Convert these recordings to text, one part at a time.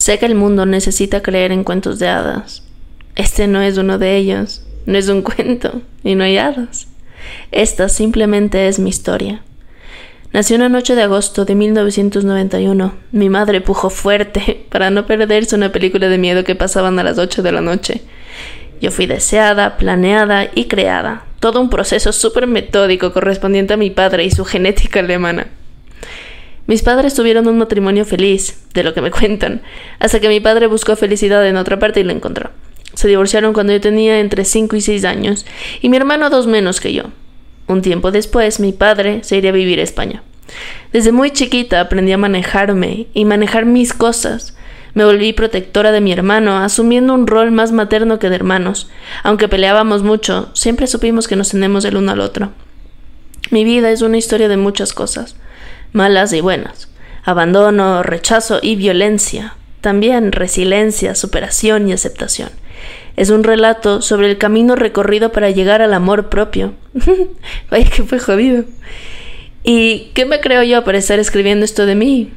Sé que el mundo necesita creer en cuentos de hadas. Este no es uno de ellos, no es un cuento y no hay hadas. Esta simplemente es mi historia. Nació una noche de agosto de 1991. Mi madre pujó fuerte para no perderse una película de miedo que pasaban a las 8 de la noche. Yo fui deseada, planeada y creada. Todo un proceso súper metódico correspondiente a mi padre y su genética alemana. Mis padres tuvieron un matrimonio feliz, de lo que me cuentan, hasta que mi padre buscó felicidad en otra parte y la encontró. Se divorciaron cuando yo tenía entre 5 y 6 años, y mi hermano dos menos que yo. Un tiempo después, mi padre se iría a vivir a España. Desde muy chiquita aprendí a manejarme y manejar mis cosas. Me volví protectora de mi hermano, asumiendo un rol más materno que de hermanos. Aunque peleábamos mucho, siempre supimos que nos tenemos el uno al otro. Mi vida es una historia de muchas cosas malas y buenas, abandono, rechazo y violencia, también resiliencia, superación y aceptación. Es un relato sobre el camino recorrido para llegar al amor propio. Vaya que fue jodido. ¿Y qué me creo yo para estar escribiendo esto de mí?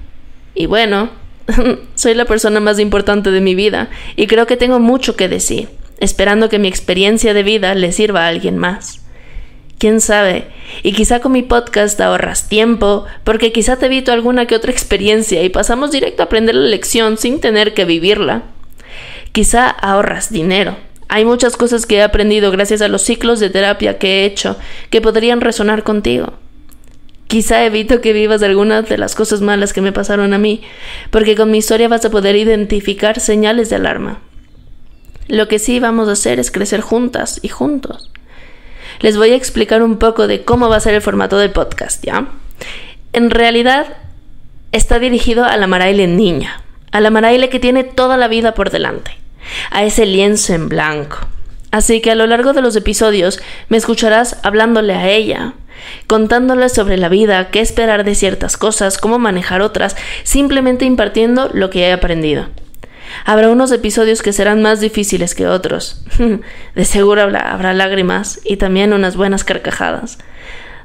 Y bueno, soy la persona más importante de mi vida y creo que tengo mucho que decir, esperando que mi experiencia de vida le sirva a alguien más quién sabe. Y quizá con mi podcast ahorras tiempo, porque quizá te evito alguna que otra experiencia y pasamos directo a aprender la lección sin tener que vivirla. Quizá ahorras dinero. Hay muchas cosas que he aprendido gracias a los ciclos de terapia que he hecho que podrían resonar contigo. Quizá evito que vivas algunas de las cosas malas que me pasaron a mí, porque con mi historia vas a poder identificar señales de alarma. Lo que sí vamos a hacer es crecer juntas y juntos les voy a explicar un poco de cómo va a ser el formato del podcast, ¿ya? En realidad está dirigido a la Maraile niña, a la Maraile que tiene toda la vida por delante, a ese lienzo en blanco. Así que a lo largo de los episodios me escucharás hablándole a ella, contándole sobre la vida, qué esperar de ciertas cosas, cómo manejar otras, simplemente impartiendo lo que he aprendido. Habrá unos episodios que serán más difíciles que otros. De seguro habrá, lágrimas y también unas buenas carcajadas.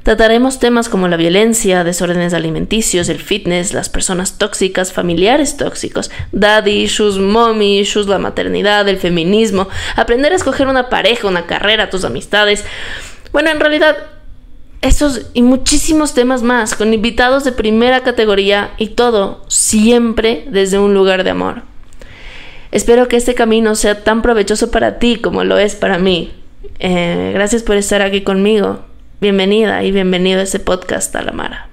Trataremos temas como la violencia, desórdenes alimenticios, el fitness, las personas tóxicas, familiares tóxicos, daddy issues, mommy issues, la maternidad, el feminismo, aprender a escoger una pareja, una carrera, tus amistades. Bueno, en realidad, esos y muchísimos temas más, con invitados de primera categoría y todo siempre desde un lugar de amor. Espero que este camino sea tan provechoso para ti como lo es para mí. Eh, gracias por estar aquí conmigo. Bienvenida y bienvenido a este podcast a la Mara.